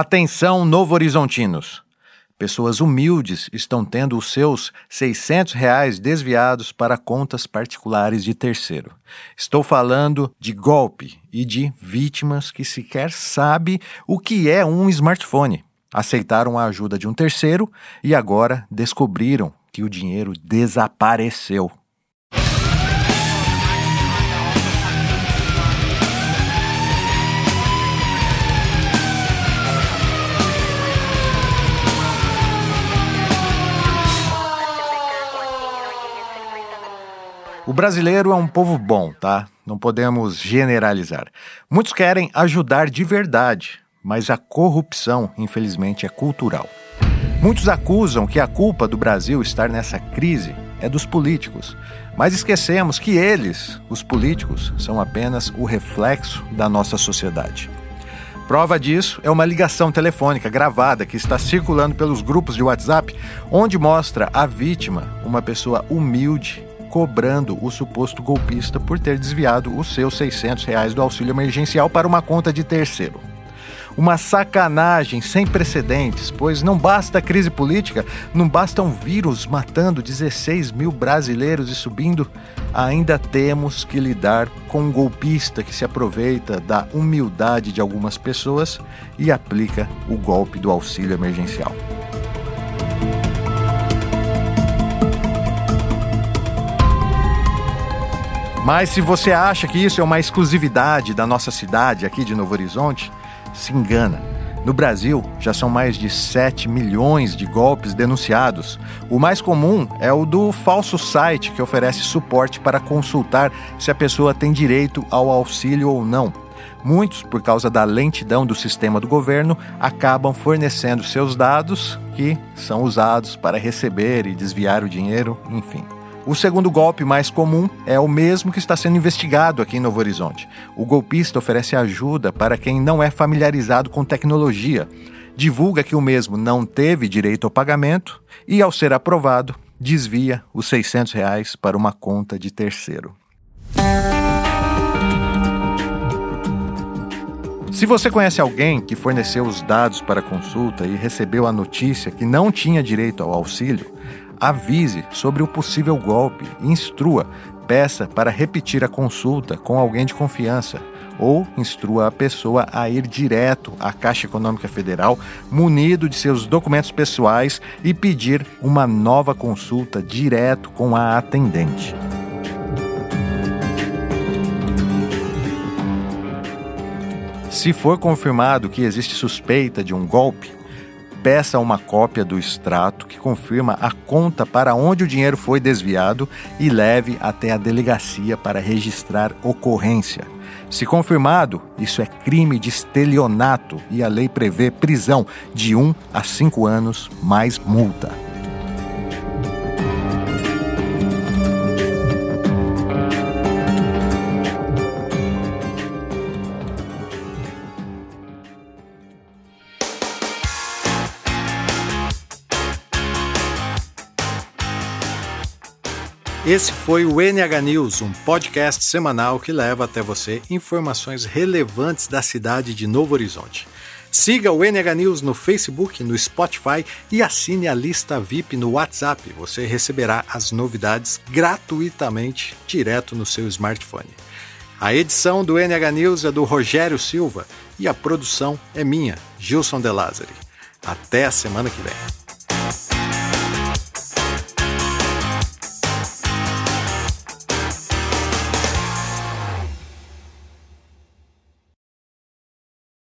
Atenção, Novo Horizontinos! Pessoas humildes estão tendo os seus 600 reais desviados para contas particulares de terceiro. Estou falando de golpe e de vítimas que sequer sabem o que é um smartphone. Aceitaram a ajuda de um terceiro e agora descobriram que o dinheiro desapareceu. O brasileiro é um povo bom, tá? Não podemos generalizar. Muitos querem ajudar de verdade, mas a corrupção, infelizmente, é cultural. Muitos acusam que a culpa do Brasil estar nessa crise é dos políticos, mas esquecemos que eles, os políticos, são apenas o reflexo da nossa sociedade. Prova disso é uma ligação telefônica gravada que está circulando pelos grupos de WhatsApp, onde mostra a vítima, uma pessoa humilde cobrando o suposto golpista por ter desviado os seus 600 reais do auxílio emergencial para uma conta de terceiro. Uma sacanagem sem precedentes, pois não basta crise política, não basta um vírus matando 16 mil brasileiros e subindo, ainda temos que lidar com um golpista que se aproveita da humildade de algumas pessoas e aplica o golpe do auxílio emergencial. Mas se você acha que isso é uma exclusividade da nossa cidade aqui de Novo Horizonte, se engana. No Brasil, já são mais de 7 milhões de golpes denunciados. O mais comum é o do falso site que oferece suporte para consultar se a pessoa tem direito ao auxílio ou não. Muitos, por causa da lentidão do sistema do governo, acabam fornecendo seus dados que são usados para receber e desviar o dinheiro, enfim. O segundo golpe mais comum é o mesmo que está sendo investigado aqui em Novo Horizonte. O golpista oferece ajuda para quem não é familiarizado com tecnologia, divulga que o mesmo não teve direito ao pagamento e, ao ser aprovado, desvia os 600 reais para uma conta de terceiro. Se você conhece alguém que forneceu os dados para consulta e recebeu a notícia que não tinha direito ao auxílio, avise sobre o possível golpe, instrua, peça para repetir a consulta com alguém de confiança ou instrua a pessoa a ir direto à Caixa Econômica Federal, munido de seus documentos pessoais e pedir uma nova consulta direto com a atendente. Se for confirmado que existe suspeita de um golpe, peça uma cópia do extrato que confirma a conta para onde o dinheiro foi desviado e leve até a delegacia para registrar ocorrência. Se confirmado, isso é crime de estelionato e a lei prevê prisão de 1 a 5 anos mais multa. Esse foi o NH News, um podcast semanal que leva até você informações relevantes da cidade de Novo Horizonte. Siga o NH News no Facebook, no Spotify e assine a lista VIP no WhatsApp. Você receberá as novidades gratuitamente direto no seu smartphone. A edição do NH News é do Rogério Silva e a produção é minha, Gilson De Lázari. Até a semana que vem.